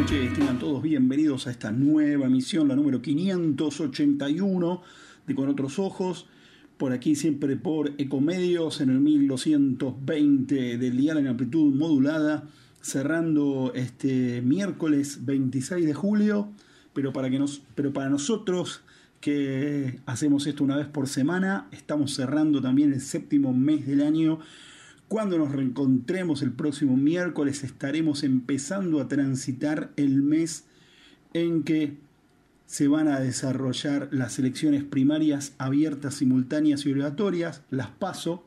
noches, todos bienvenidos a esta nueva emisión, la número 581 de Con Otros Ojos. Por aquí siempre por Ecomedios en el 1220 del día en amplitud modulada, cerrando este miércoles 26 de julio, pero para, que nos, pero para nosotros que hacemos esto una vez por semana, estamos cerrando también el séptimo mes del año cuando nos reencontremos el próximo miércoles estaremos empezando a transitar el mes en que se van a desarrollar las elecciones primarias abiertas, simultáneas y obligatorias, las paso,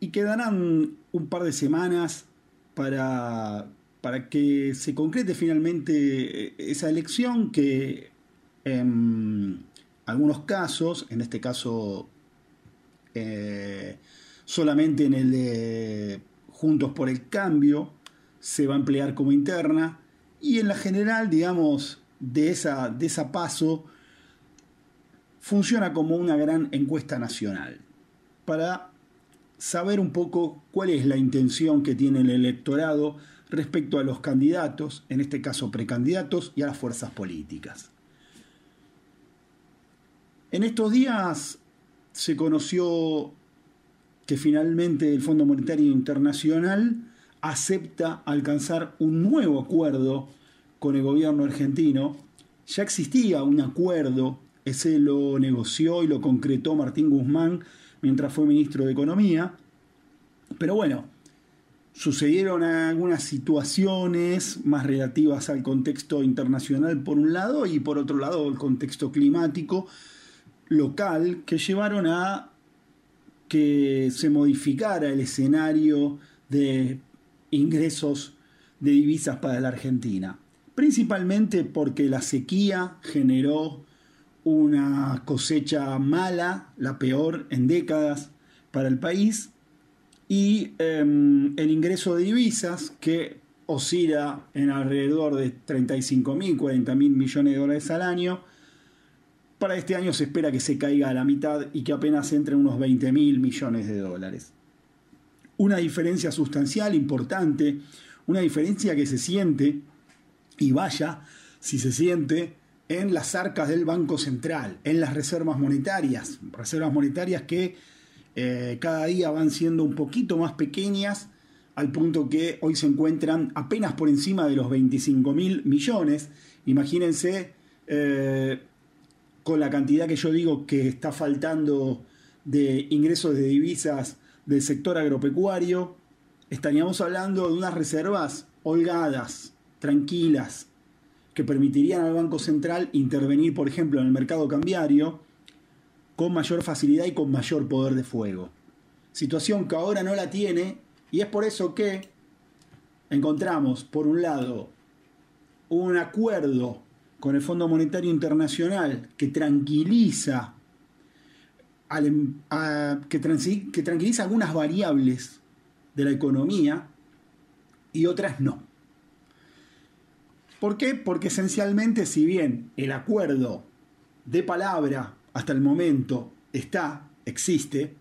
y quedarán un par de semanas para, para que se concrete finalmente esa elección que en algunos casos, en este caso eh, solamente en el de Juntos por el Cambio se va a emplear como interna y en la general, digamos, de esa, de paso funciona como una gran encuesta nacional para saber un poco cuál es la intención que tiene el electorado respecto a los candidatos, en este caso precandidatos, y a las fuerzas políticas. En estos días se conoció que finalmente el Fondo Monetario Internacional acepta alcanzar un nuevo acuerdo con el gobierno argentino. Ya existía un acuerdo, ese lo negoció y lo concretó Martín Guzmán mientras fue ministro de Economía. Pero bueno, sucedieron algunas situaciones más relativas al contexto internacional por un lado y por otro lado el contexto climático local que llevaron a que se modificara el escenario de ingresos de divisas para la Argentina, principalmente porque la sequía generó una cosecha mala, la peor en décadas para el país, y em, el ingreso de divisas que oscila en alrededor de 35 mil, 40 mil millones de dólares al año, para este año se espera que se caiga a la mitad y que apenas entre unos 20 mil millones de dólares. Una diferencia sustancial, importante, una diferencia que se siente, y vaya si se siente, en las arcas del Banco Central, en las reservas monetarias, reservas monetarias que eh, cada día van siendo un poquito más pequeñas, al punto que hoy se encuentran apenas por encima de los 25 mil millones. Imagínense eh, con la cantidad que yo digo que está faltando de ingresos de divisas del sector agropecuario, estaríamos hablando de unas reservas holgadas, tranquilas, que permitirían al Banco Central intervenir, por ejemplo, en el mercado cambiario con mayor facilidad y con mayor poder de fuego. Situación que ahora no la tiene y es por eso que encontramos, por un lado, un acuerdo con el Fondo Monetario Internacional que tranquiliza, em, que, que tranquiliza algunas variables de la economía y otras no. ¿Por qué? Porque esencialmente si bien el acuerdo de palabra hasta el momento está, existe,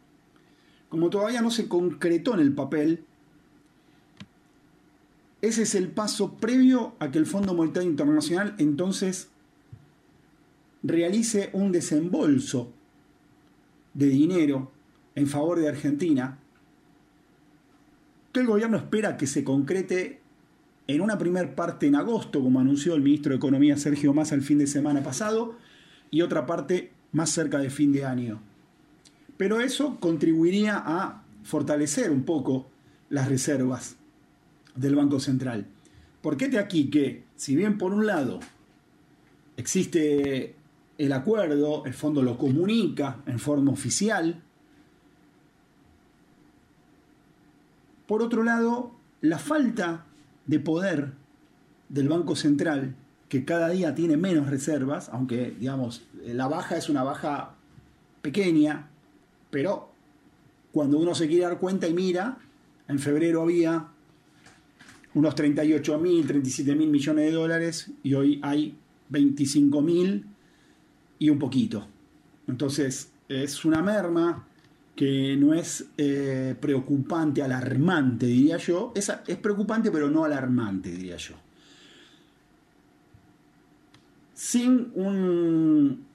como todavía no se concretó en el papel, ese es el paso previo a que el Fondo Monetario Internacional entonces realice un desembolso de dinero en favor de Argentina, que el gobierno espera que se concrete en una primera parte en agosto, como anunció el ministro de Economía Sergio Massa el fin de semana pasado, y otra parte más cerca de fin de año. Pero eso contribuiría a fortalecer un poco las reservas del Banco Central. Porque de aquí que, si bien por un lado existe el acuerdo, el fondo lo comunica en forma oficial, por otro lado, la falta de poder del Banco Central, que cada día tiene menos reservas, aunque digamos, la baja es una baja pequeña, pero cuando uno se quiere dar cuenta y mira, en febrero había unos 38 mil, 37 mil millones de dólares y hoy hay 25 mil y un poquito. Entonces es una merma que no es eh, preocupante, alarmante, diría yo. Es, es preocupante, pero no alarmante, diría yo. Sin un,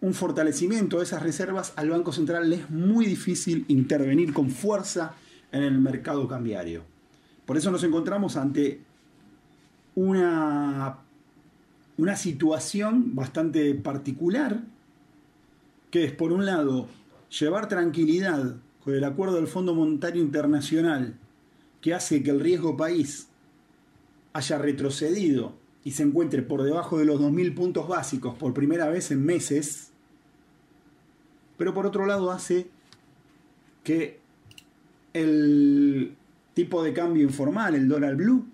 un fortalecimiento de esas reservas, al Banco Central le es muy difícil intervenir con fuerza en el mercado cambiario. Por eso nos encontramos ante una, una situación bastante particular, que es, por un lado, llevar tranquilidad con el acuerdo del Fondo Monetario Internacional, que hace que el riesgo país haya retrocedido y se encuentre por debajo de los 2.000 puntos básicos por primera vez en meses, pero por otro lado hace que el tipo de cambio informal, el dólar blue,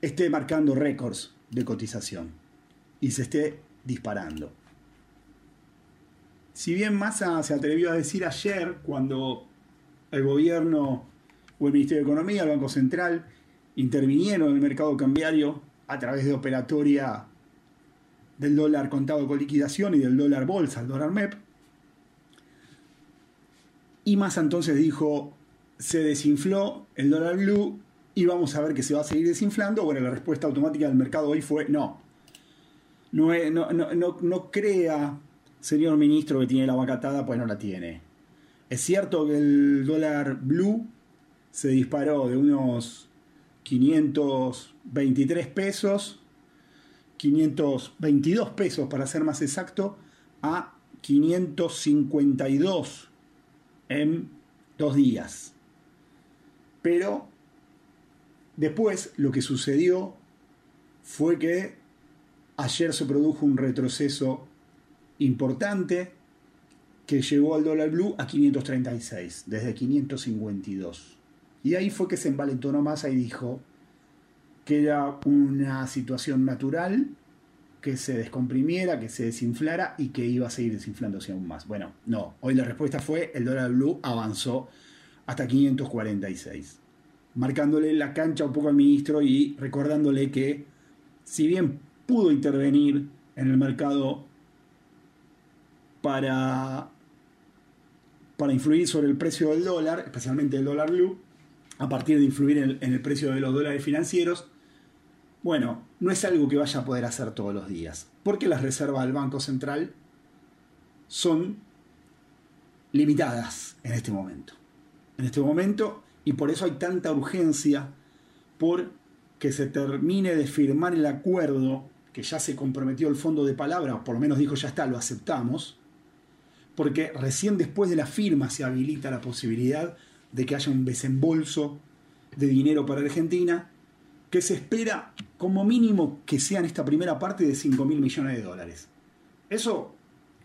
esté marcando récords de cotización y se esté disparando. Si bien Massa se atrevió a decir ayer, cuando el gobierno o el Ministerio de Economía, el Banco Central, intervinieron en el mercado cambiario a través de operatoria del dólar contado con liquidación y del dólar bolsa, el dólar MEP, y Massa entonces dijo, se desinfló el dólar blue y vamos a ver que se va a seguir desinflando. Bueno, la respuesta automática del mercado hoy fue no. No, no, no, crea, señor ministro, que tiene la vacatada, pues no la tiene. Es cierto que el dólar blue se disparó de unos 523 pesos, 522 pesos para ser más exacto, a 552 en dos días. Pero después lo que sucedió fue que ayer se produjo un retroceso importante que llegó al dólar blue a 536, desde 552. Y ahí fue que se envalentonó más y dijo que era una situación natural, que se descomprimiera, que se desinflara y que iba a seguir desinflándose aún más. Bueno, no, hoy la respuesta fue el dólar blue avanzó hasta 546, marcándole la cancha un poco al ministro y recordándole que si bien pudo intervenir en el mercado para, para influir sobre el precio del dólar, especialmente el dólar blue, a partir de influir en el, precio de los dólares financieros, bueno, no es algo que vaya a poder hacer todos los días, porque las reservas del Banco Central son limitadas en este momento en este momento y por eso hay tanta urgencia por que se termine de firmar el acuerdo que ya se comprometió el fondo de palabra, por lo menos dijo ya está, lo aceptamos, porque recién después de la firma se habilita la posibilidad de que haya un desembolso de dinero para Argentina, que se espera como mínimo que sea en esta primera parte de 5 mil millones de dólares. Eso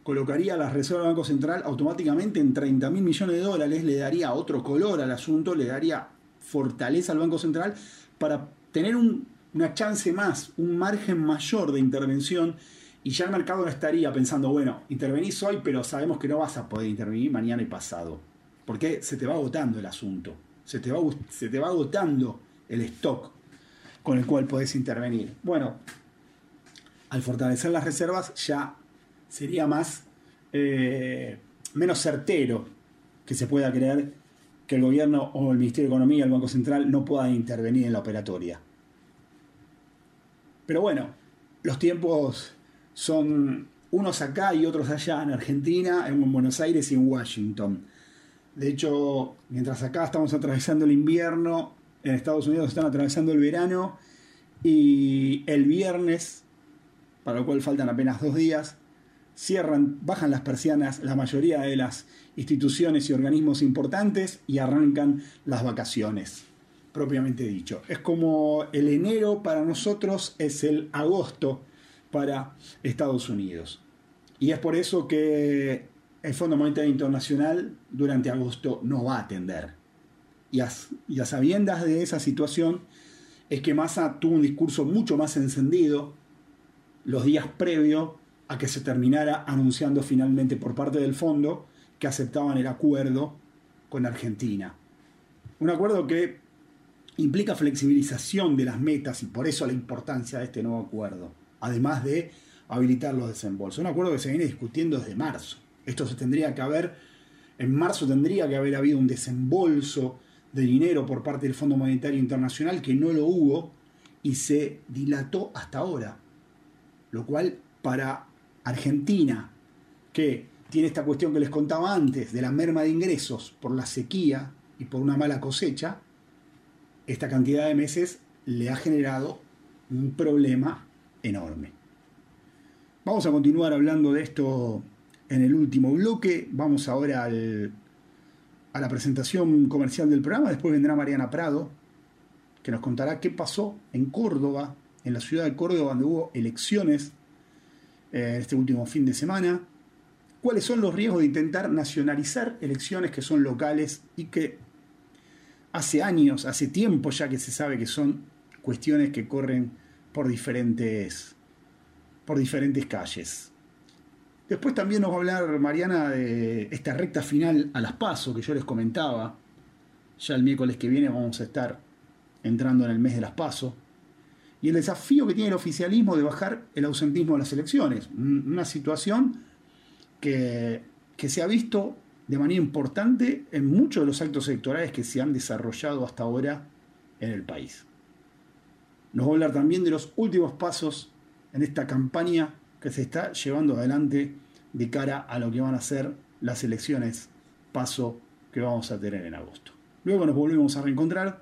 colocaría las reservas del Banco Central automáticamente en 30 mil millones de dólares, le daría otro color al asunto, le daría fortaleza al Banco Central para tener una chance más, un margen mayor de intervención y ya el mercado no estaría pensando, bueno, intervenís hoy, pero sabemos que no vas a poder intervenir mañana y pasado, porque se te va agotando el asunto, se te va, se te va agotando el stock con el cual podés intervenir. Bueno, al fortalecer las reservas ya sería más eh, menos certero que se pueda creer que el gobierno o el Ministerio de Economía, el Banco Central, no puedan intervenir en la operatoria. Pero bueno, los tiempos son unos acá y otros allá, en Argentina, en Buenos Aires y en Washington. De hecho, mientras acá estamos atravesando el invierno, en Estados Unidos están atravesando el verano y el viernes, para lo cual faltan apenas dos días, cierran, bajan las persianas la mayoría de las instituciones y organismos importantes y arrancan las vacaciones, propiamente dicho. Es como el enero para nosotros es el agosto para Estados Unidos. Y es por eso que el Fondo Monetario Internacional durante agosto no va a atender. Y a, y sabiendas de esa situación es que Massa tuvo un discurso mucho más encendido los días previos a que se terminara anunciando finalmente por parte del fondo que aceptaban el acuerdo con Argentina. Un acuerdo que implica flexibilización de las metas y por eso la importancia de este nuevo acuerdo, además de habilitar los desembolsos. Un acuerdo que se viene discutiendo desde marzo. Esto se tendría que haber En marzo tendría que haber habido un desembolso de dinero por parte del Fondo Monetario Internacional que no lo hubo y se dilató hasta ahora. Lo cual para Argentina, que tiene esta cuestión que les contaba antes de la merma de ingresos por la sequía y por una mala cosecha, esta cantidad de meses le ha generado un problema enorme. Vamos a continuar hablando de esto en el último bloque. Vamos ahora a la presentación comercial del programa. Después vendrá Mariana Prado, que nos contará qué pasó en Córdoba, en la ciudad de Córdoba, donde hubo elecciones eh, este último fin de semana. ¿Cuáles son los riesgos de intentar nacionalizar elecciones que son locales y que hace años, hace tiempo ya que se sabe que son cuestiones que corren por diferentes, por diferentes calles. Después también nos va a hablar Mariana de esta recta final a las pasos que yo les comentaba. Ya el miércoles que viene vamos a estar entrando en el mes de las pasos. Y el desafío que tiene el oficialismo de bajar el ausentismo de las elecciones. Una situación que, se ha visto de manera importante en muchos de los actos electorales que se han desarrollado hasta ahora en el país. Nos va a hablar también de los últimos pasos en esta campaña que se está llevando adelante de cara a lo que van a ser las elecciones paso que vamos a tener en agosto. Luego nos volvemos a reencontrar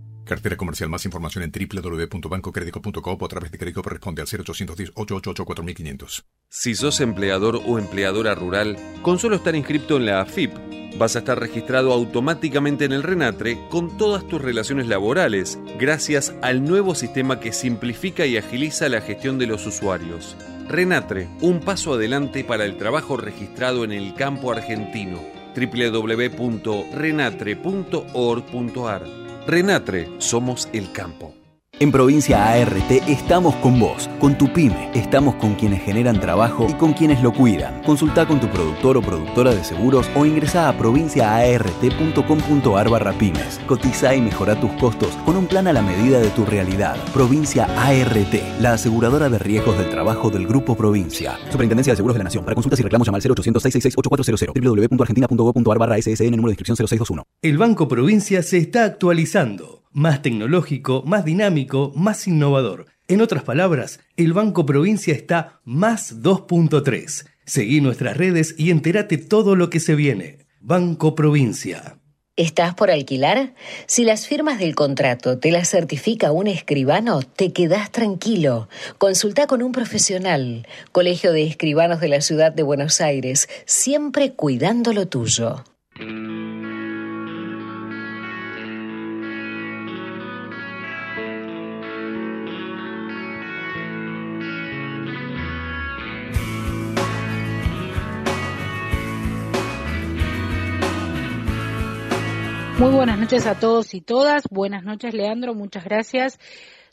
Cartera comercial. Más información en www.bancocredico.com a través de crédito responde al 0810-888-4500. Si sos empleador o empleadora rural, con solo estar inscrito en la AFIP, vas a estar registrado automáticamente en el RENATRE con todas tus relaciones laborales, gracias al nuevo sistema que simplifica y agiliza la gestión de los usuarios. RENATRE, un paso adelante para el trabajo registrado en el campo argentino. www.renatre.org.ar Renatre, somos el campo. En Provincia ART estamos con vos, con tu pyme, estamos con quienes generan trabajo y con quienes lo cuidan. Consulta con tu productor o productora de seguros o ingresa a provinciaart.com.ar barra pymes. Cotiza y mejora tus costos con un plan a la medida de tu realidad. Provincia ART, la aseguradora de riesgos del trabajo del Grupo Provincia. Superintendencia de Seguros de la Nación. Para consultas y reclamos llama al 0800 666 8400 www.argentina.gov.ar barra SSN número de inscripción 0621. El Banco Provincia se está actualizando más tecnológico, más dinámico, más innovador. En otras palabras, el Banco Provincia está más 2.3. Seguí nuestras redes y entérate todo lo que se viene. Banco Provincia. ¿Estás por alquilar? Si las firmas del contrato te las certifica un escribano, te quedás tranquilo. Consulta con un profesional. Colegio de Escribanos de la Ciudad de Buenos Aires, siempre cuidando lo tuyo. Muy buenas noches a todos y todas. Buenas noches, Leandro. Muchas gracias.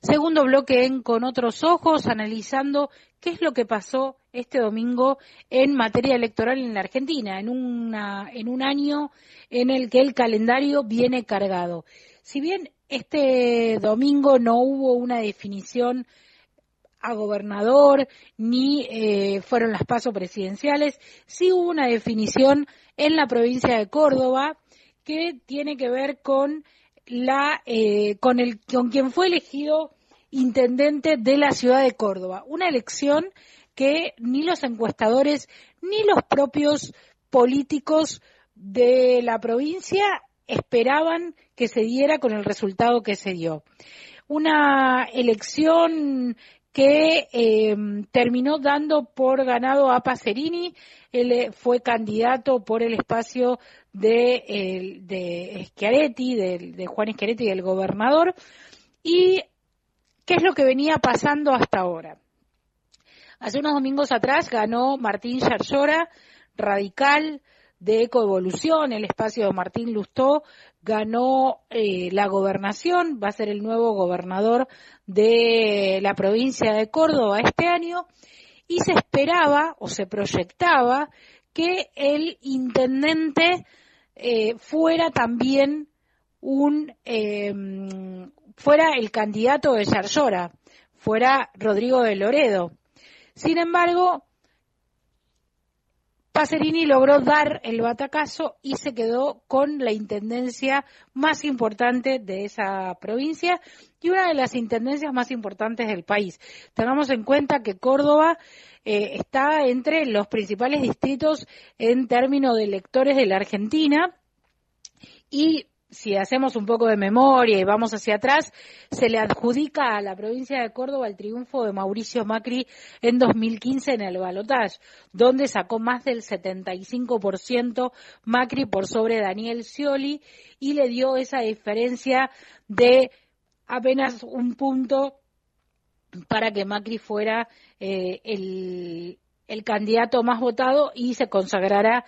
Segundo bloque en Con otros ojos, analizando qué es lo que pasó este domingo en materia electoral en la Argentina, en, una, en un año en el que el calendario viene cargado. Si bien este domingo no hubo una definición a gobernador ni eh, fueron las pasos presidenciales, sí hubo una definición en la provincia de Córdoba que tiene que ver con la eh, con el con quien fue elegido intendente de la ciudad de Córdoba, una elección que ni los encuestadores ni los propios políticos de la provincia esperaban que se diera con el resultado que se dio. Una elección que eh, terminó dando por ganado a Pacerini, él eh, fue candidato por el espacio de, de Schiaretti, de, Juan Schiaretti, del gobernador, y qué es lo que venía pasando hasta ahora. Hace unos domingos atrás ganó Martín Yarlora, radical de Ecoevolución, el espacio de Martín Lustó, ganó eh, la gobernación, va a ser el nuevo gobernador de la provincia de Córdoba este año, y se esperaba o se proyectaba que el intendente eh, fuera también un em, fuera el candidato de Yarlora, fuera Rodrigo de Loredo. Sin embargo, Pacerini logró dar el batacazo y se quedó con la intendencia más importante de esa provincia y una de las intendencias más importantes del país. Tengamos en cuenta que Córdoba eh, está entre los principales distritos en términos de electores de la Argentina y si hacemos un poco de memoria y vamos hacia atrás, se le adjudica a la provincia de Córdoba el triunfo de Mauricio Macri en 2015 en el balotaje, donde sacó más del 75% Macri por sobre Daniel Scioli y le dio esa diferencia de apenas un punto para que Macri fuera eh, el, el candidato más votado y se consagrara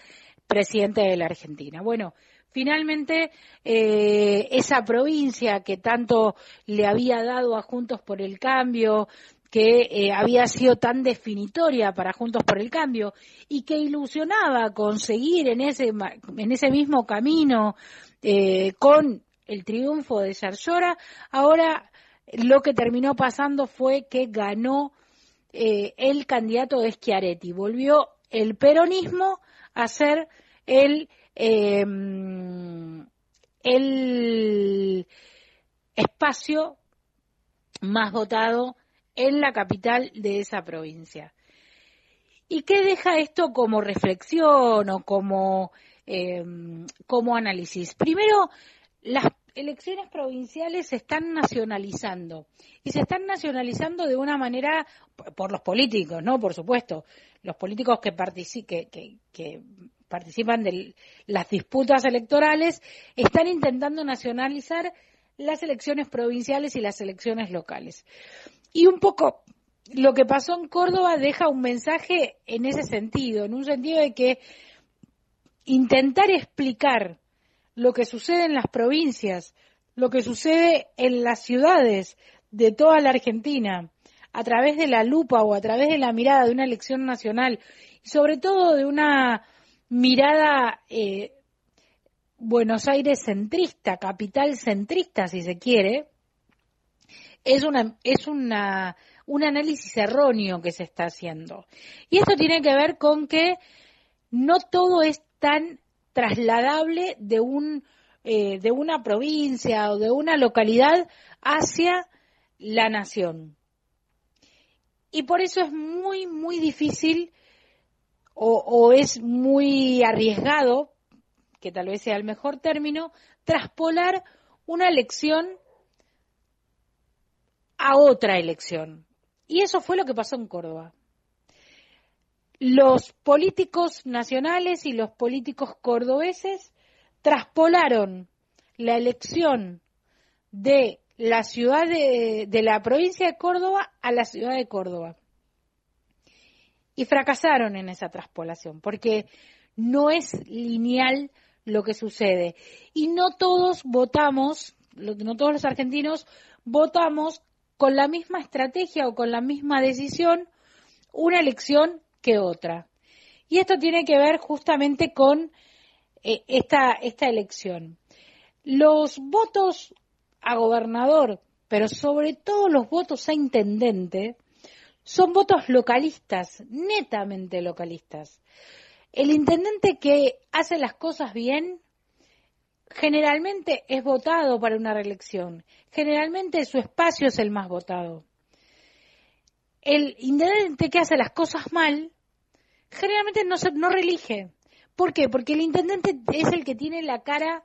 presidente de la Argentina. Bueno, Finalmente, eh, esa provincia que tanto le había dado a Juntos por el Cambio, que eh, había sido tan definitoria para Juntos por el Cambio y que ilusionaba conseguir en ese, en ese mismo camino eh, con el triunfo de Sarllora, ahora lo que terminó pasando fue que ganó el candidato de Schiaretti. Volvió el peronismo a ser el eh, el espacio más votado en la capital de esa provincia. ¿Y qué deja esto como reflexión o como, eh, como análisis? Primero, las elecciones provinciales se están nacionalizando y se están nacionalizando de una manera por los políticos, ¿no? Por supuesto, los políticos que, que, que participan de las disputas electorales, están intentando nacionalizar las elecciones provinciales y las elecciones locales. Y un poco lo que pasó en Córdoba deja un mensaje en ese sentido, en un sentido de que intentar explicar lo que sucede en las provincias, lo que sucede en las ciudades de toda la Argentina, a través de la lupa o a través de la mirada de una elección nacional y sobre todo de una mirada eh, Buenos Aires centrista, capital centrista, si se quiere, es una es una un análisis erróneo que se está haciendo. Y esto tiene que ver con que no todo es tan trasladable de un eh, de una provincia o de una localidad hacia la nación. Y por eso es muy, muy difícil o, es muy arriesgado, que tal vez sea el mejor término, traspolar una elección a otra elección. Y eso fue lo que pasó en Córdoba. Los políticos nacionales y los políticos cordobeses traspolaron la elección de la ciudad de, de, la provincia de Córdoba a la ciudad de Córdoba y fracasaron en esa traspolación, porque no es lineal lo que sucede. Y no todos votamos, no todos los argentinos votamos con la misma estrategia o con la misma decisión una elección que otra. Y esto tiene que ver justamente con eh, esta, esta elección. Los votos a gobernador, pero sobre todo los votos a intendente, son votos localistas, netamente localistas. El intendente que hace las cosas bien generalmente es votado para una reelección, generalmente su espacio es el más votado. El intendente que hace las cosas mal generalmente no, se, no reelige. ¿Por qué? Porque el intendente es el que tiene la cara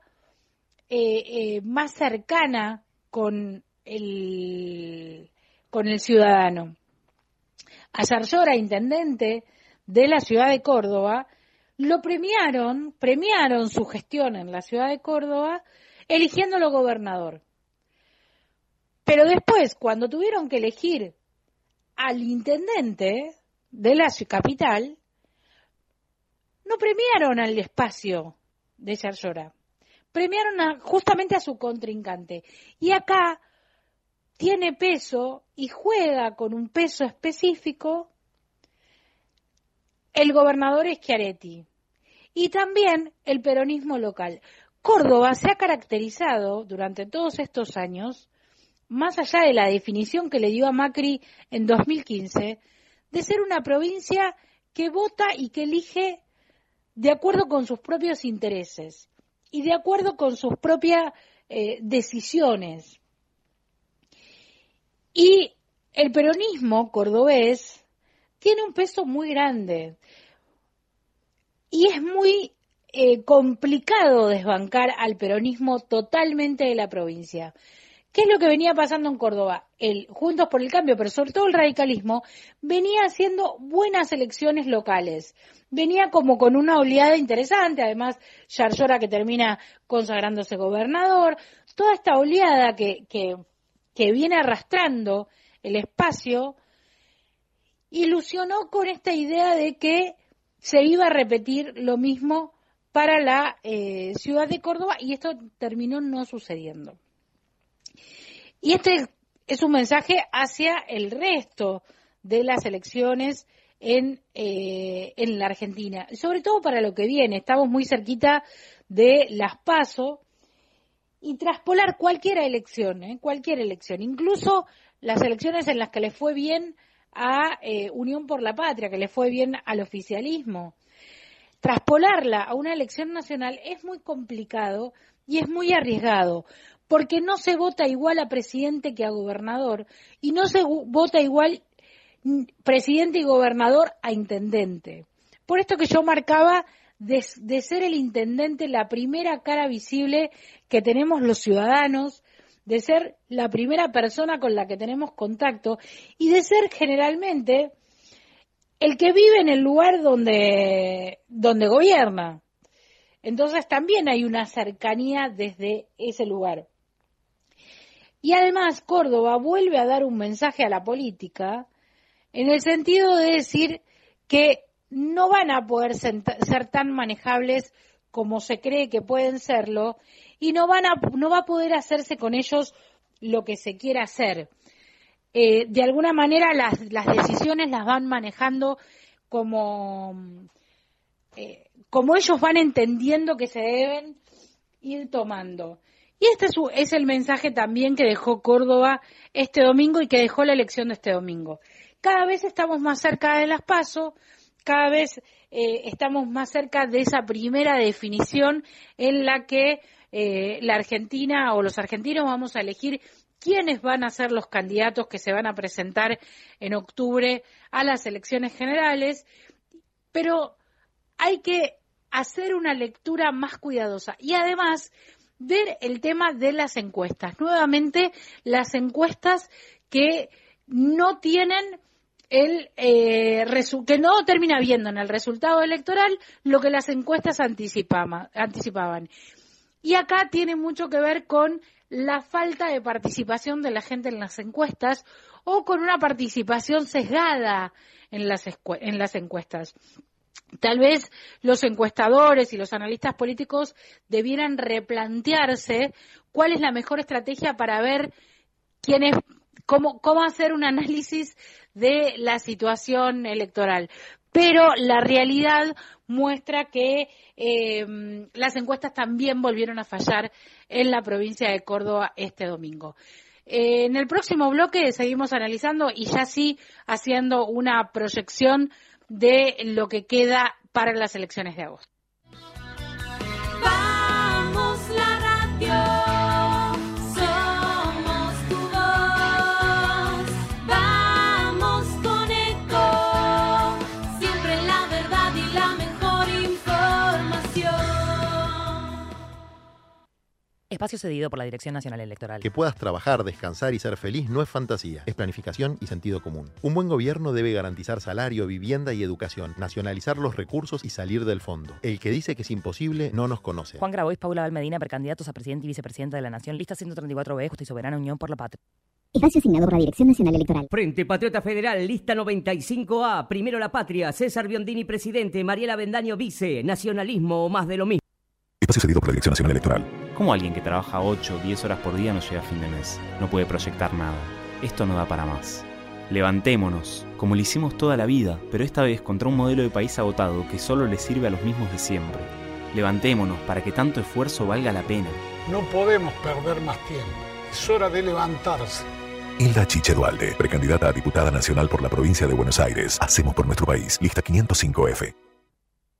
eh, más cercana con el, con el ciudadano. A Sarjora, intendente de la ciudad de Córdoba, lo premiaron, premiaron su gestión en la ciudad de Córdoba, eligiéndolo gobernador. Pero después, cuando tuvieron que elegir al intendente de la capital, no premiaron al espacio de Sarjora, premiaron justamente a su contrincante. Y acá tiene peso y juega con un peso específico el gobernador Schiaretti y también el peronismo local. Córdoba se ha caracterizado durante todos estos años, más allá de la definición que le dio a Macri en 2015, de ser una provincia que vota y que elige de acuerdo con sus propios intereses y de acuerdo con sus propias eh, decisiones. Y el peronismo cordobés tiene un peso muy grande y es muy eh, complicado desbancar al peronismo totalmente de la provincia. ¿Qué es lo que venía pasando en Córdoba? El Juntos por el Cambio, pero sobre todo el radicalismo, venía haciendo buenas elecciones locales. Venía como con una oleada interesante, además Yarlora que termina consagrándose gobernador, toda esta oleada que, que, que viene arrastrando el espacio, ilusionó con esta idea de que se iba a repetir lo mismo para la eh, ciudad de Córdoba y esto terminó no sucediendo. Y este es un mensaje hacia el resto de las elecciones en, eh, en la Argentina, sobre todo para lo que viene. Estamos muy cerquita de las PASO y traspolar cualquier elección, ¿eh? cualquier elección, incluso las elecciones en las que le fue bien a eh, Unión por la Patria, que le fue bien al oficialismo. Traspolarla a una elección nacional es muy complicado y es muy arriesgado, porque no se vota igual a presidente que a gobernador y no se vota igual presidente y gobernador a intendente. Por esto que yo marcaba de, ser el intendente la primera cara visible que tenemos los ciudadanos, de ser la primera persona con la que tenemos contacto y de ser generalmente el que vive en el lugar donde, donde gobierna. Entonces también hay una cercanía desde ese lugar. Y además Córdoba vuelve a dar un mensaje a la política en el sentido de decir que no van a poder ser tan manejables como se cree que pueden serlo y no, van a, no va a poder hacerse con ellos lo que se quiera hacer. Eh, de alguna manera las, las, decisiones las van manejando como, eh, como ellos van entendiendo que se deben ir tomando. Y este es, el mensaje también que dejó Córdoba este domingo y que dejó la elección de este domingo. Cada vez estamos más cerca de las pasos, cada vez eh, estamos más cerca de esa primera definición en la que eh, la Argentina o los argentinos vamos a elegir quiénes van a ser los candidatos que se van a presentar en octubre a las elecciones generales, pero hay que hacer una lectura más cuidadosa y además ver el tema de las encuestas. Nuevamente, las encuestas que no tienen el eh, que no termina viendo en el resultado electoral lo que las encuestas anticipaban. Y acá tiene mucho que ver con la falta de participación de la gente en las encuestas o con una participación sesgada en las, en las encuestas. Tal vez los encuestadores y los analistas políticos debieran replantearse cuál es la mejor estrategia para ver quién es, cómo, cómo hacer un análisis de la situación electoral. Pero la realidad muestra que eh, las encuestas también volvieron a fallar en la provincia de Córdoba este domingo. En el próximo bloque seguimos analizando y ya sí haciendo una proyección de lo que queda para las elecciones de agosto. Espacio cedido por la Dirección Nacional Electoral. Que puedas trabajar, descansar y ser feliz no es fantasía, es planificación y sentido común. Un buen gobierno debe garantizar salario, vivienda y educación, nacionalizar los recursos y salir del fondo. El que dice que es imposible no nos conoce. Juan Grabois, Paula Valmedina, precandidatos a presidente y vicepresidenta de la Nación, lista 134B, Justa y Soberana Unión por la Patria. Espacio asignado por la Dirección Nacional Electoral. Frente Patriota Federal, lista 95A. Primero la patria. César Biondini, presidente. Mariela Bendaño, vice. Nacionalismo o más de lo mismo. Espacio cedido por la Dirección Nacional Electoral. ¿Cómo alguien que trabaja 8 o 10 horas por día no llega a fin de mes? No puede proyectar nada. Esto no da para más. Levantémonos, como lo hicimos toda la vida, pero esta vez contra un modelo de país agotado que solo le sirve a los mismos de siempre. Levantémonos para que tanto esfuerzo valga la pena. No podemos perder más tiempo. Es hora de levantarse. Hilda Chiche Dualde, precandidata a diputada nacional por la provincia de Buenos Aires. Hacemos por nuestro país. Lista 505F.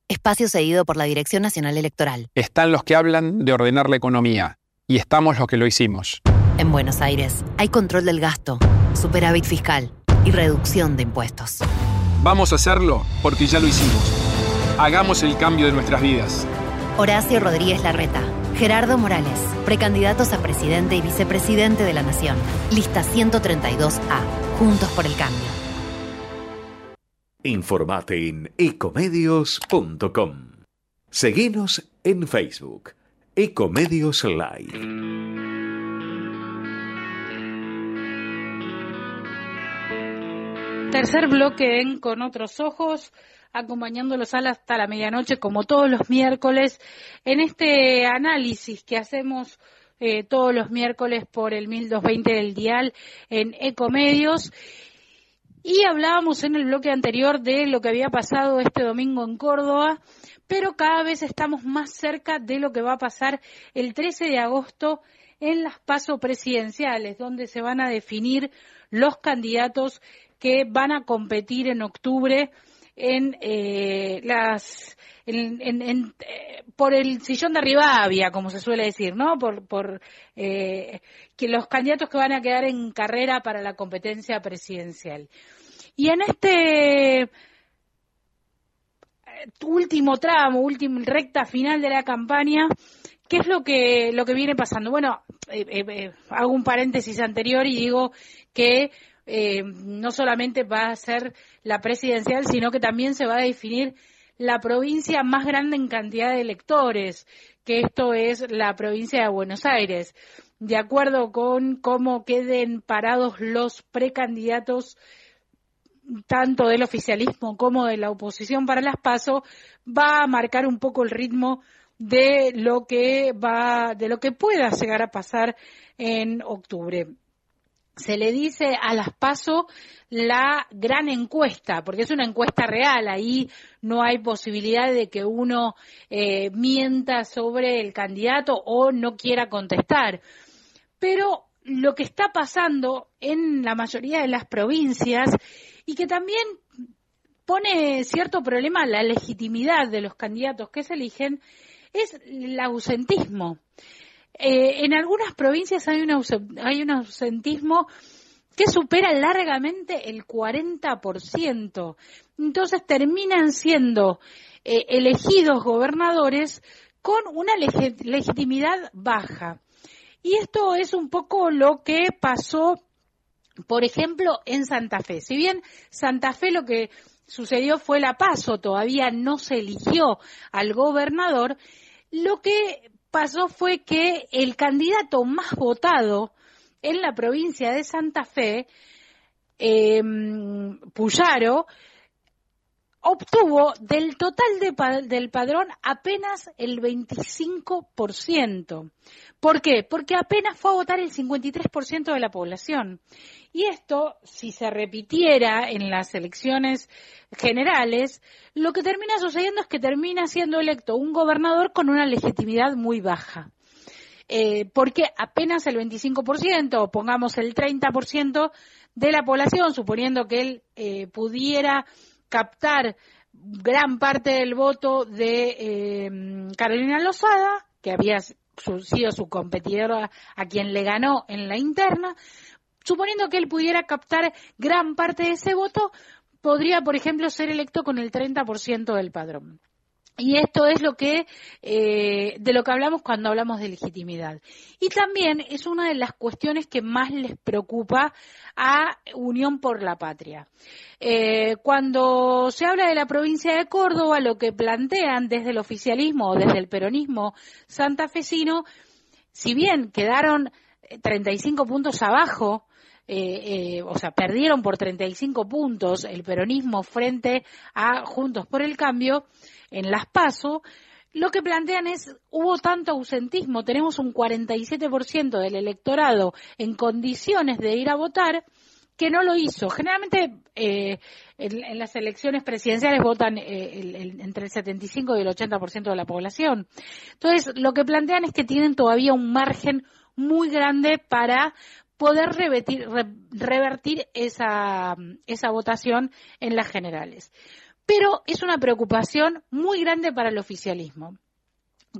Espacio cedido por la Dirección Nacional Electoral. Están los que hablan de ordenar la economía. Y estamos los que lo hicimos. En Buenos Aires hay control del gasto, superávit fiscal y reducción de impuestos. Vamos a hacerlo porque ya lo hicimos. Hagamos el cambio de nuestras vidas. Horacio Rodríguez Larreta. Gerardo Morales, precandidatos a presidente y vicepresidente de la Nación. Lista 132A. Juntos por el cambio. Informate en ecomedios.com. Seguinos en Facebook. Ecomedios Live. Tercer bloque en Con otros ojos, acompañándolos hasta la medianoche, como todos los miércoles, en este análisis que hacemos eh, todos los miércoles por el 1220 del dial en Ecomedios. Y hablábamos en el bloque anterior de lo que había pasado este domingo en Córdoba, pero cada vez estamos más cerca de lo que va a pasar el 13 de agosto en las pasos presidenciales, donde se van a definir los candidatos que van a competir en octubre en eh, las eh, por el sillón de Rivadavia, como se suele decir, ¿no? Por, por eh, que los candidatos que van a quedar en carrera para la competencia presidencial. Y en este eh, último tramo, última recta final de la campaña, ¿qué es lo que lo que viene pasando? Bueno, eh, hago un paréntesis anterior y digo que eh, no solamente va a ser la presidencial, sino que también se va a definir la provincia más grande en cantidad de electores, que esto es la provincia de Buenos Aires. De acuerdo con cómo queden parados los precandidatos tanto del oficialismo como de la oposición para las PASO, va a marcar un poco el ritmo de lo que va, de lo que pueda llegar a pasar en octubre se le dice a las PASO la gran encuesta, porque es una encuesta real, ahí no hay posibilidad de que uno eh, mienta sobre el candidato o no quiera contestar. Pero lo que está pasando en la mayoría de las provincias y que también pone cierto problema a la legitimidad de los candidatos que se eligen es el ausentismo. Eh, en algunas provincias hay un, ausentismo que supera largamente el 40%. Entonces terminan siendo eh, elegidos gobernadores con una legitimidad baja. Y esto es un poco lo que pasó, por ejemplo, en Santa Fe. Si bien Santa Fe lo que sucedió fue la paso, todavía no se eligió al gobernador, lo que pasó fue que el candidato más votado en la provincia de Santa Fe, eh, Puyaro, obtuvo del total del padrón apenas el 25%. ¿Por qué? Porque apenas fue a votar el 53% de la población. Y esto, si se repitiera en las elecciones generales, lo que termina sucediendo es que termina siendo electo un gobernador con una legitimidad muy baja. Eh, porque apenas el 25%, o pongamos el 30% de la población, suponiendo que él eh, pudiera captar gran parte del voto de eh, Carolina Lozada, que había sido su competidora a quien le ganó en la interna, suponiendo que él pudiera captar gran parte de ese voto, podría, por ejemplo, ser electo con el 30% del padrón. Y esto es lo que, eh, de lo que hablamos cuando hablamos de legitimidad. Y también es una de las cuestiones que más les preocupa a Unión por la Patria. Eh, cuando se habla de la provincia de Córdoba, lo que plantean desde el oficialismo o desde el peronismo santafesino, si bien quedaron 35 puntos abajo eh, eh, o sea, perdieron por 35 puntos el peronismo frente a Juntos por el Cambio en las PASO, lo que plantean es, hubo tanto ausentismo, tenemos un 47% del electorado en condiciones de ir a votar, que no lo hizo. Generalmente eh, en, las elecciones presidenciales votan eh, entre el 75 y el 80% de la población. Entonces, lo que plantean es que tienen todavía un margen muy grande para poder revertir, revertir esa, esa votación en las generales. Pero es una preocupación muy grande para el oficialismo.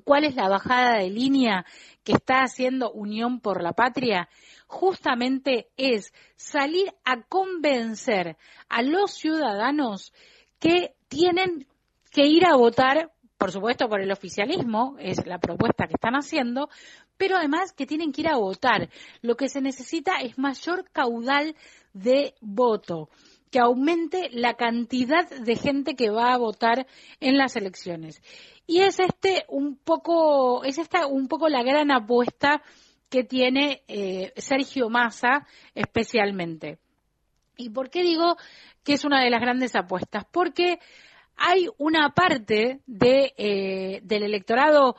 ¿Cuál es la bajada de línea que está haciendo Unión por la Patria? Justamente es salir a convencer a los ciudadanos que tienen que ir a votar, por supuesto por el oficialismo, es la propuesta que están haciendo, pero además que tienen que ir a votar. Lo que se necesita es mayor caudal de voto que aumente la cantidad de gente que va a votar en las elecciones. Y es este un poco, es esta un poco la gran apuesta que tiene eh, Sergio Massa especialmente. ¿Y por qué digo que es una de las grandes apuestas? Porque hay una parte de, eh, del electorado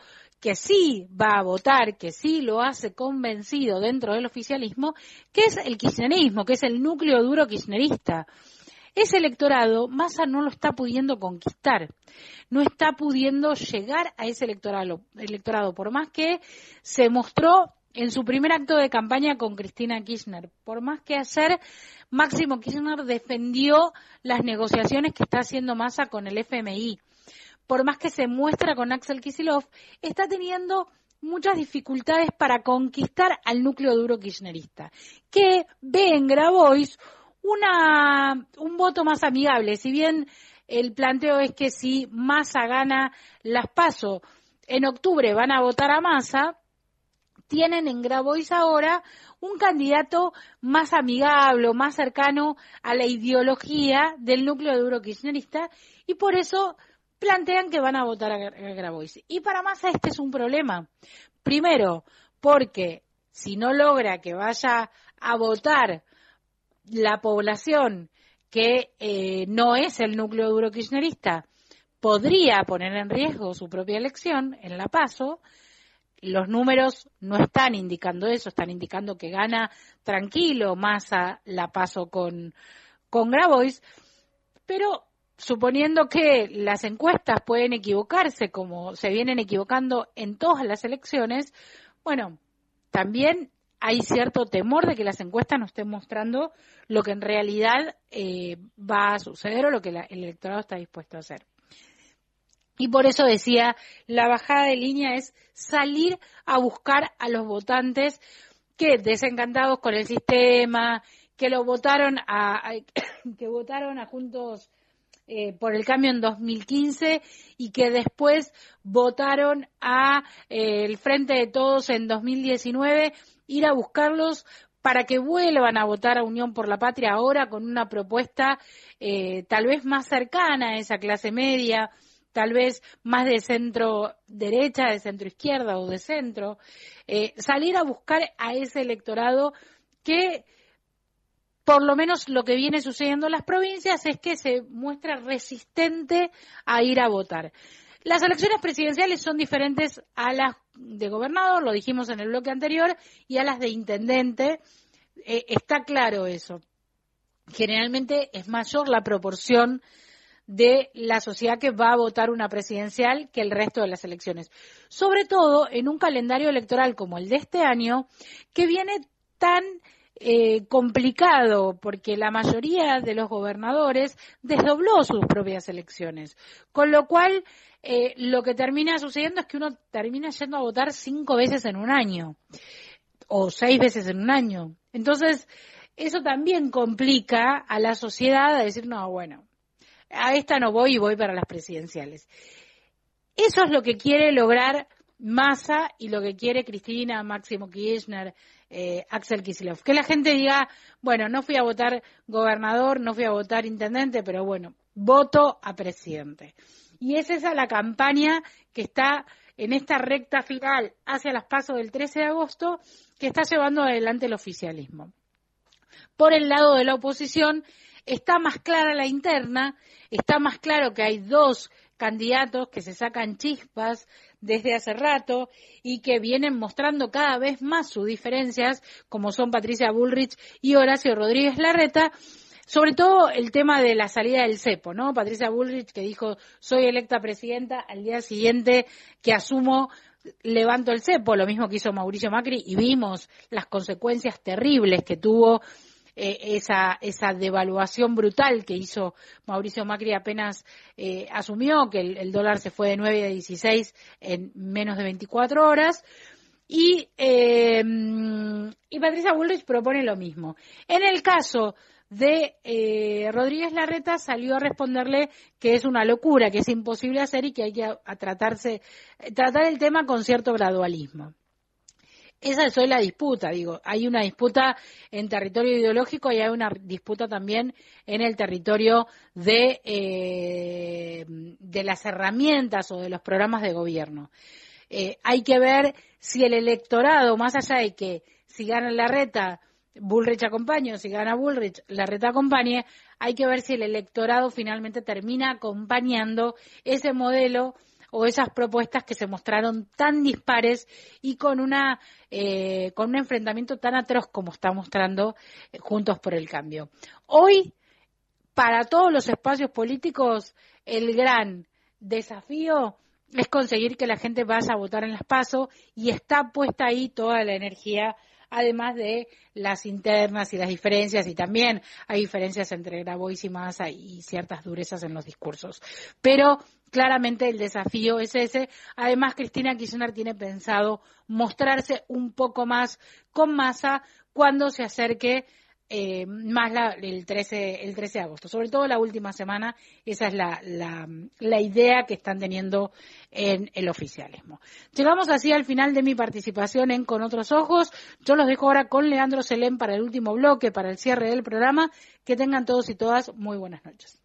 que sí va a votar, que sí lo hace convencido dentro del oficialismo, que es el kirchnerismo, que es el núcleo duro kirchnerista. Ese electorado Massa no lo está pudiendo conquistar, no está pudiendo llegar a ese electorado, electorado por más que se mostró en su primer acto de campaña con Cristina Kirchner. Por más que hacer, Máximo Kirchner defendió las negociaciones que está haciendo Massa con el FMI por más que se muestra con Axel Kisilov, está teniendo muchas dificultades para conquistar al núcleo duro kirchnerista, que ve en Grabois una, un voto más amigable. Si bien el planteo es que si Massa gana las PASO en octubre van a votar a Massa, tienen en Grabois ahora un candidato más amigable, más cercano a la ideología del núcleo duro kirchnerista y por eso plantean que van a votar a Grabois. Y para Massa este es un problema. Primero, porque si no logra que vaya a votar la población que eh, no es el núcleo duro kirchnerista, podría poner en riesgo su propia elección en la PASO. Los números no están indicando eso, están indicando que gana tranquilo Massa la PASO con, con Grabois, pero suponiendo que las encuestas pueden equivocarse como se vienen equivocando en todas las elecciones, bueno, también hay cierto temor de que las encuestas nos estén mostrando lo que en realidad eh, va a suceder o lo que el electorado está dispuesto a hacer. Y por eso decía, la bajada de línea es salir a buscar a los votantes que desencantados con el sistema, que lo votaron a que votaron a Juntos eh, por el cambio en 2015 y que después votaron a eh, el Frente de Todos en 2019, ir a buscarlos para que vuelvan a votar a Unión por la Patria ahora con una propuesta eh, tal vez más cercana a esa clase media, tal vez más de centro derecha, de centro izquierda o de centro, salir a buscar a ese electorado que por lo menos lo que viene sucediendo en las provincias es que se muestra resistente a ir a votar. Las elecciones presidenciales son diferentes a las de gobernador, lo dijimos en el bloque anterior, y a las de intendente. Eh, está claro eso. Generalmente es mayor la proporción de la sociedad que va a votar una presidencial que el resto de las elecciones. Sobre todo en un calendario electoral como el de este año, que viene tan eh, complicado porque la mayoría de los gobernadores desdobló sus propias elecciones. Con lo cual, eh, lo que termina sucediendo es que uno termina yendo a votar cinco veces en un año o seis veces en un año. Entonces, eso también complica a la sociedad a decir, no, bueno, a esta no voy y voy para las presidenciales. Eso es lo que quiere lograr Massa y lo que quiere Cristina, Máximo Kirchner, eh, Axel Kicillof. Que la gente diga, bueno, no fui a votar gobernador, no fui a votar intendente, pero bueno, voto a presidente. Y es esa la campaña que está en esta recta final hacia las pasos del 13 de agosto que está llevando adelante el oficialismo. Por el lado de la oposición está más clara la interna, está más claro que hay dos candidatos que se sacan chispas desde hace rato y que vienen mostrando cada vez más sus diferencias, como son Patricia Bullrich y Horacio Rodríguez Larreta, sobre todo el tema de la salida del cepo, ¿no? Patricia Bullrich que dijo, soy electa presidenta, al día siguiente que asumo levanto el cepo, lo mismo que hizo Mauricio Macri y vimos las consecuencias terribles que tuvo eh, esa, esa devaluación brutal que hizo Mauricio Macri apenas eh, asumió, que el, dólar se fue de 9 a 16 en menos de 24 horas. Y, eh, y Patricia Bullrich propone lo mismo. En el caso de eh, Rodríguez Larreta salió a responderle que es una locura, que es imposible hacer y que hay que tratarse, tratar el tema con cierto gradualismo. Esa es hoy la disputa, digo, hay una disputa en territorio ideológico y hay una disputa también en el territorio de, eh, de las herramientas o de los programas de gobierno. Eh, hay que ver si el electorado, más allá de que si gana la reta, Bullrich acompañe o si gana Bullrich, la reta acompañe, hay que ver si el electorado finalmente termina acompañando ese modelo o esas propuestas que se mostraron tan dispares y con una eh, con un enfrentamiento tan atroz como está mostrando eh, Juntos por el Cambio. Hoy, para todos los espacios políticos, el gran desafío es conseguir que la gente vaya a votar en las PASO y está puesta ahí toda la energía además de las internas y las diferencias, y también hay diferencias entre Grabois y Massa y ciertas durezas en los discursos. Pero claramente el desafío es ese. Además, Cristina Kirchner tiene pensado mostrarse un poco más con Massa cuando se acerque eh, más el, 13, el 13 de agosto. Sobre todo la última semana, esa es la, la, idea que están teniendo en el oficialismo. Llegamos así al final de mi participación en Con Otros Ojos. Yo los dejo ahora con Leandro Selén para el último bloque, para el cierre del programa. Que tengan todos y todas muy buenas noches.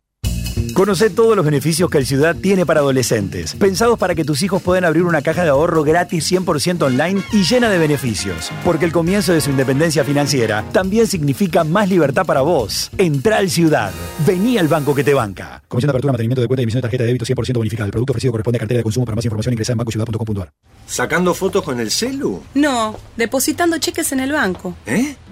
Conoce todos los beneficios que el Ciudad tiene para adolescentes, pensados para que tus hijos puedan abrir una caja de ahorro gratis 100% online y llena de beneficios. Porque el comienzo de su independencia financiera también significa más libertad para vos. Entra al Ciudad. Vení al banco que te banca. Comisión de apertura, mantenimiento de cuenta y emisión de tarjeta de débito 100% bonificada. El producto ofrecido corresponde a cartera de consumo. Para más información ingresa en bancociudad.com.ar. ¿Sacando fotos con el celu? No, depositando cheques en el banco. ¿Eh?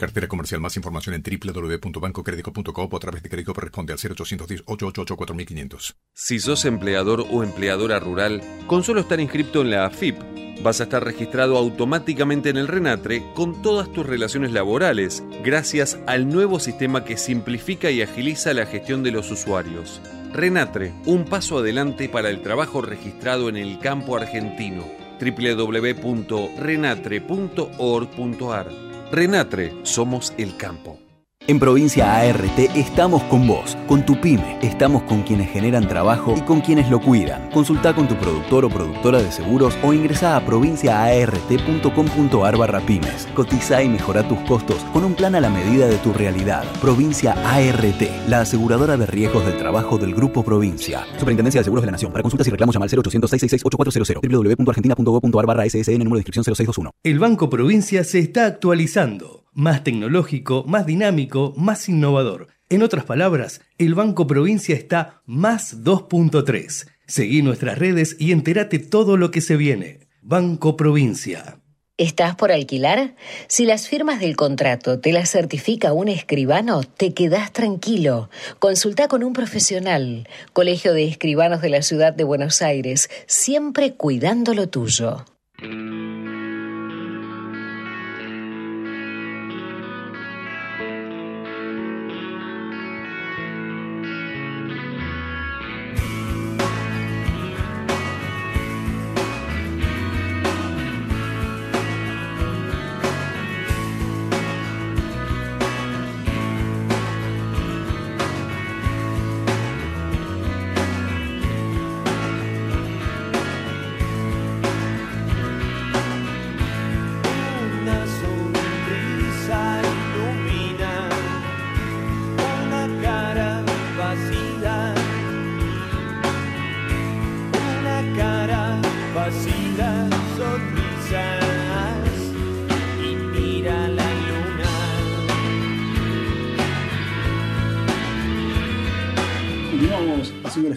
Cartera comercial. Más información en www.bancocredico.com o a través de crédito corresponde al 0810 888 4500. Si sos empleador o empleadora rural, con solo estar inscrito en la AFIP, vas a estar registrado automáticamente en el RENATRE con todas tus relaciones laborales, gracias al nuevo sistema que simplifica y agiliza la gestión de los usuarios. RENATRE, un paso adelante para el trabajo registrado en el campo argentino. www.renatre.org.ar Renatre, somos el campo. En Provincia ART estamos con vos, con tu pyme, estamos con quienes generan trabajo y con quienes lo cuidan. Consulta con tu productor o productora de seguros o ingresa a provinciaart.com.ar barra pymes. Cotiza y mejora tus costos con un plan a la medida de tu realidad. Provincia ART, la aseguradora de riesgos del trabajo del Grupo Provincia. Superintendencia de Seguros de la Nación. Para consultas y reclamos llama al 0800 666 8400 www.argentina.gov.ar barra SSN número de inscripción 0621. El Banco Provincia se está actualizando más tecnológico, más dinámico, más innovador. En otras palabras, el Banco Provincia está más 2.3. Seguí nuestras redes y entérate todo lo que se viene. Banco Provincia. ¿Estás por alquilar? Si las firmas del contrato te las certifica un escribano, te quedás tranquilo. Consulta con un profesional. Colegio de Escribanos de la Ciudad de Buenos Aires, siempre cuidando lo tuyo.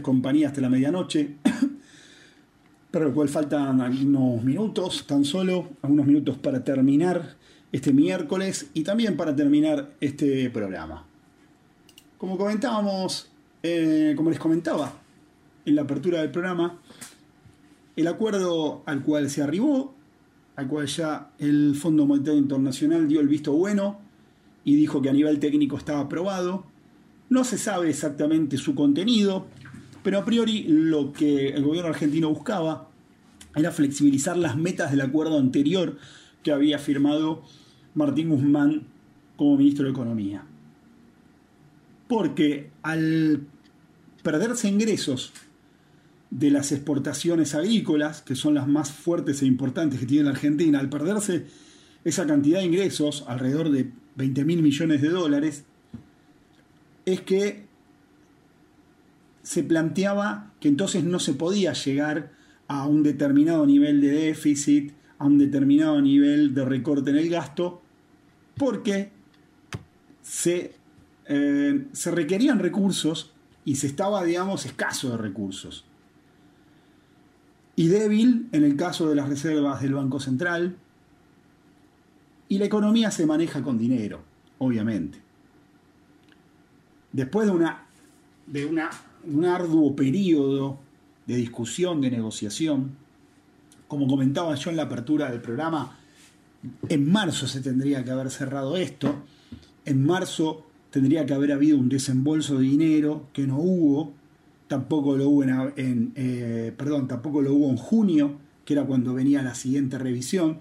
Compañía hasta la medianoche, para lo cual faltan algunos minutos, tan solo algunos minutos para terminar este miércoles y también para terminar este programa. Como comentábamos, eh, como les comentaba en la apertura del programa, el acuerdo al cual se arribó, al cual ya el Fondo Monetario Internacional dio el visto bueno y dijo que a nivel técnico estaba aprobado, no se sabe exactamente su contenido, pero a priori lo que el gobierno argentino buscaba era flexibilizar las metas del acuerdo anterior que había firmado Martín Guzmán como ministro de Economía. Porque al perderse ingresos de las exportaciones agrícolas, que son las más fuertes e importantes que tiene la Argentina, al perderse esa cantidad de ingresos, alrededor de 20 mil millones de dólares, es que se planteaba que entonces no se podía llegar a un determinado nivel de déficit, a un determinado nivel de recorte en el gasto, porque se, eh, se requerían recursos y se estaba, digamos, escaso de recursos. Y débil en el caso de las reservas del Banco Central. Y la economía se maneja con dinero, obviamente. Después de, una, de una, un arduo periodo de discusión, de negociación, como comentaba yo en la apertura del programa, en marzo se tendría que haber cerrado esto, en marzo tendría que haber habido un desembolso de dinero que no hubo, tampoco lo hubo en, eh, perdón, tampoco lo hubo en junio, que era cuando venía la siguiente revisión.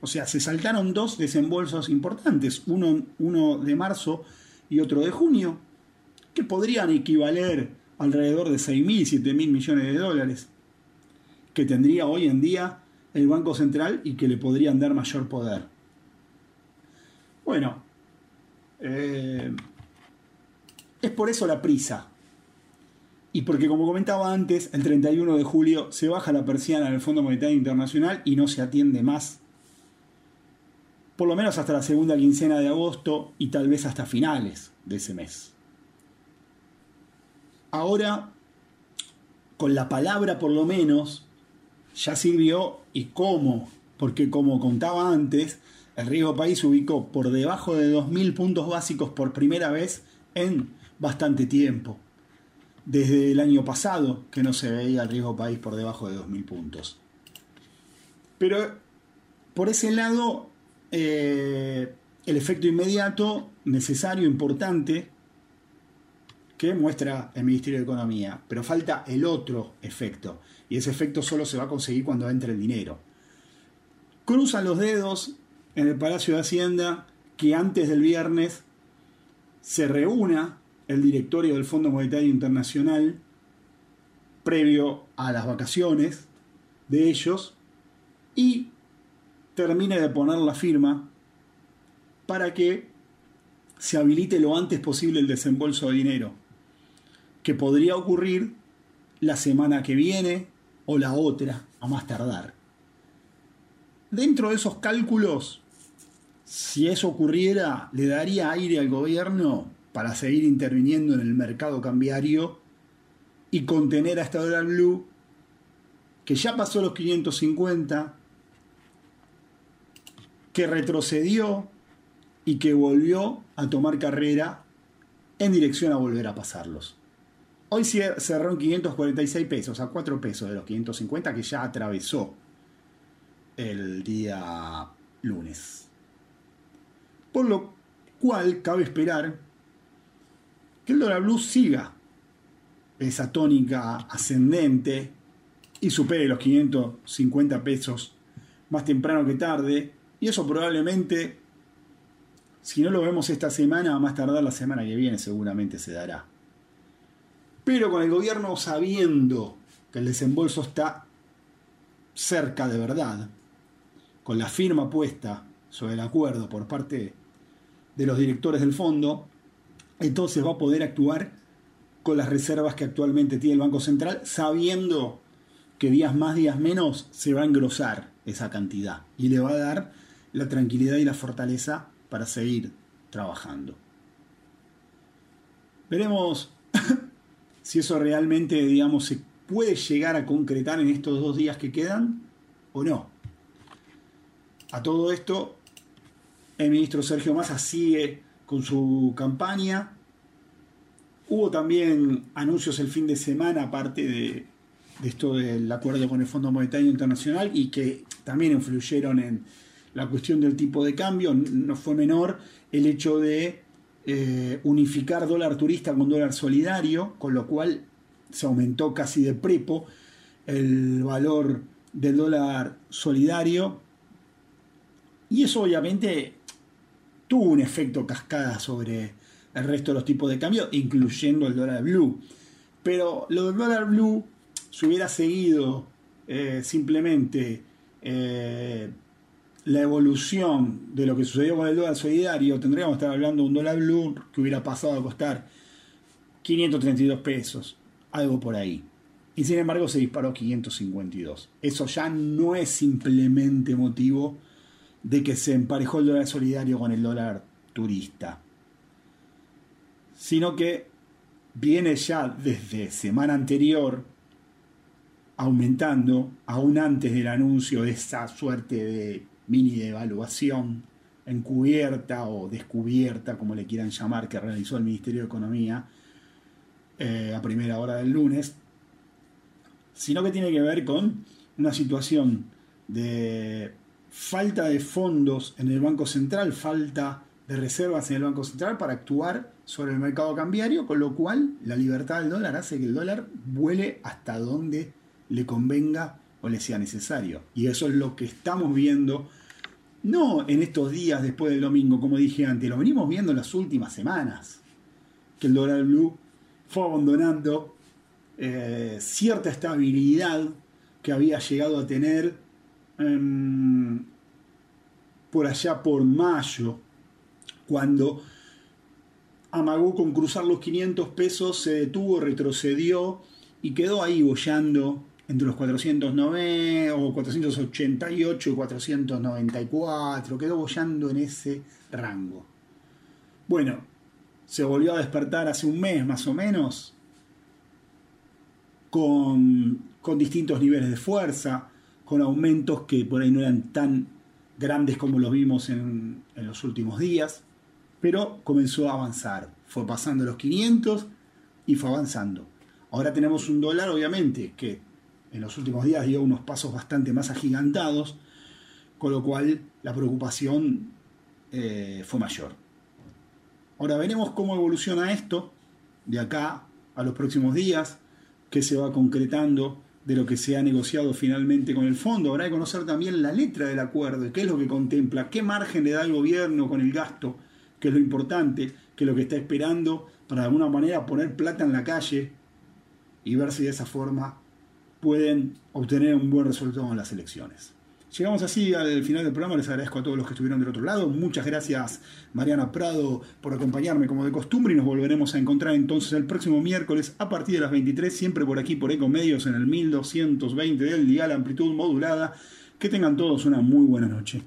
O sea, se saltaron dos desembolsos importantes, uno, uno de marzo y otro de junio, que podrían equivaler alrededor de 6.000, 7.000 millones de dólares, que tendría hoy en día el Banco Central y que le podrían dar mayor poder. Bueno, eh, es por eso la prisa. Y porque, como comentaba antes, el 31 de julio se baja la persiana del Fondo Monetario Internacional y no se atiende más. Por lo menos hasta la segunda quincena de agosto y tal vez hasta finales de ese mes. Ahora, con la palabra por lo menos, ya sirvió y cómo, porque como contaba antes, el riesgo país se ubicó por debajo de 2.000 puntos básicos por primera vez en bastante tiempo. Desde el año pasado que no se veía el riesgo país por debajo de 2.000 puntos. Pero por ese lado, eh, el efecto inmediato, necesario, importante, que muestra el Ministerio de Economía. Pero falta el otro efecto. Y ese efecto solo se va a conseguir cuando entre el dinero. Cruzan los dedos en el Palacio de Hacienda que antes del viernes se reúna el directorio del Fondo Monetario Internacional previo a las vacaciones de ellos y termine de poner la firma para que se habilite lo antes posible el desembolso de dinero, que podría ocurrir la semana que viene o la otra, a más tardar. Dentro de esos cálculos, si eso ocurriera, le daría aire al gobierno para seguir interviniendo en el mercado cambiario y contener a esta dólar blue que ya pasó los 550, que retrocedió y que volvió a tomar carrera en dirección a volver a pasarlos. Hoy cerró en 546 pesos, a 4 pesos de los 550 que ya atravesó el día lunes. Por lo cual cabe esperar que el dólar blue siga esa tónica ascendente y supere los 550 pesos más temprano que tarde. Y eso probablemente, si no lo vemos esta semana, a más tardar la semana que viene seguramente se dará. Pero con el gobierno sabiendo que el desembolso está cerca de verdad, con la firma puesta sobre el acuerdo por parte de los directores del fondo, entonces va a poder actuar con las reservas que actualmente tiene el Banco Central, sabiendo que días más, días menos, se va a engrosar esa cantidad y le va a dar la tranquilidad y la fortaleza para seguir trabajando. Veremos si eso realmente, digamos, se puede llegar a concretar en estos dos días que quedan o no. A todo esto, el ministro Sergio Massa sigue con su campaña. Hubo también anuncios el fin de semana, aparte de, de esto del acuerdo con el Fondo Monetario Internacional, y que también influyeron en la cuestión del tipo de cambio. No fue menor el hecho de eh, unificar dólar turista con dólar solidario, con lo cual se aumentó casi de prepo el valor del dólar solidario. Y eso obviamente tuvo un efecto cascada sobre el resto de los tipos de cambio, incluyendo el dólar blue. Pero lo del dólar blue, si hubiera seguido eh, simplemente eh, la evolución de lo que sucedió con el dólar solidario, tendríamos que estar hablando de un dólar blue que hubiera pasado a costar 532 pesos, algo por ahí. Y sin embargo se disparó 552. Eso ya no es simplemente motivo de que se emparejó el dólar solidario con el dólar turista, sino que viene ya desde semana anterior aumentando, aún antes del anuncio de esa suerte de mini devaluación encubierta o descubierta, como le quieran llamar, que realizó el Ministerio de Economía eh, a primera hora del lunes, sino que tiene que ver con una situación de falta de fondos en el Banco Central, falta de reservas en el Banco Central para actuar sobre el mercado cambiario, con lo cual la libertad del dólar hace que el dólar vuele hasta donde le convenga o le sea necesario. Y eso es lo que estamos viendo, no en estos días después del domingo, como dije antes, lo venimos viendo en las últimas semanas, que el dólar blue fue abandonando eh, cierta estabilidad que había llegado a tener em, por allá por mayo, cuando amagó con cruzar los 500 pesos, se detuvo, retrocedió y quedó ahí bollando entre los 409 o 488 y 494, quedó bollando en ese rango. Bueno, se volvió a despertar hace un mes más o menos, con, con distintos niveles de fuerza, con aumentos que por ahí no eran tan grandes como los vimos en, en los últimos días, pero comenzó a avanzar, fue pasando los 500 y fue avanzando. Ahora tenemos un dólar, obviamente, que en los últimos días dio unos pasos bastante más agigantados, con lo cual la preocupación eh, fue mayor. Ahora veremos cómo evoluciona esto de acá a los próximos días, qué se va concretando de lo que se ha negociado finalmente con el fondo. Habrá que conocer también la letra del acuerdo, qué es lo que contempla, qué margen le da el gobierno con el gasto, que es lo importante, que es lo que está esperando para de alguna manera poner plata en la calle y ver si de esa forma pueden obtener un buen resultado en las elecciones. Llegamos así al final del programa, les agradezco a todos los que estuvieron del otro lado, muchas gracias Mariana Prado por acompañarme como de costumbre y nos volveremos a encontrar entonces el próximo miércoles a partir de las 23, siempre por aquí por Ecomedios en el 1220 del dial amplitud modulada. Que tengan todos una muy buena noche.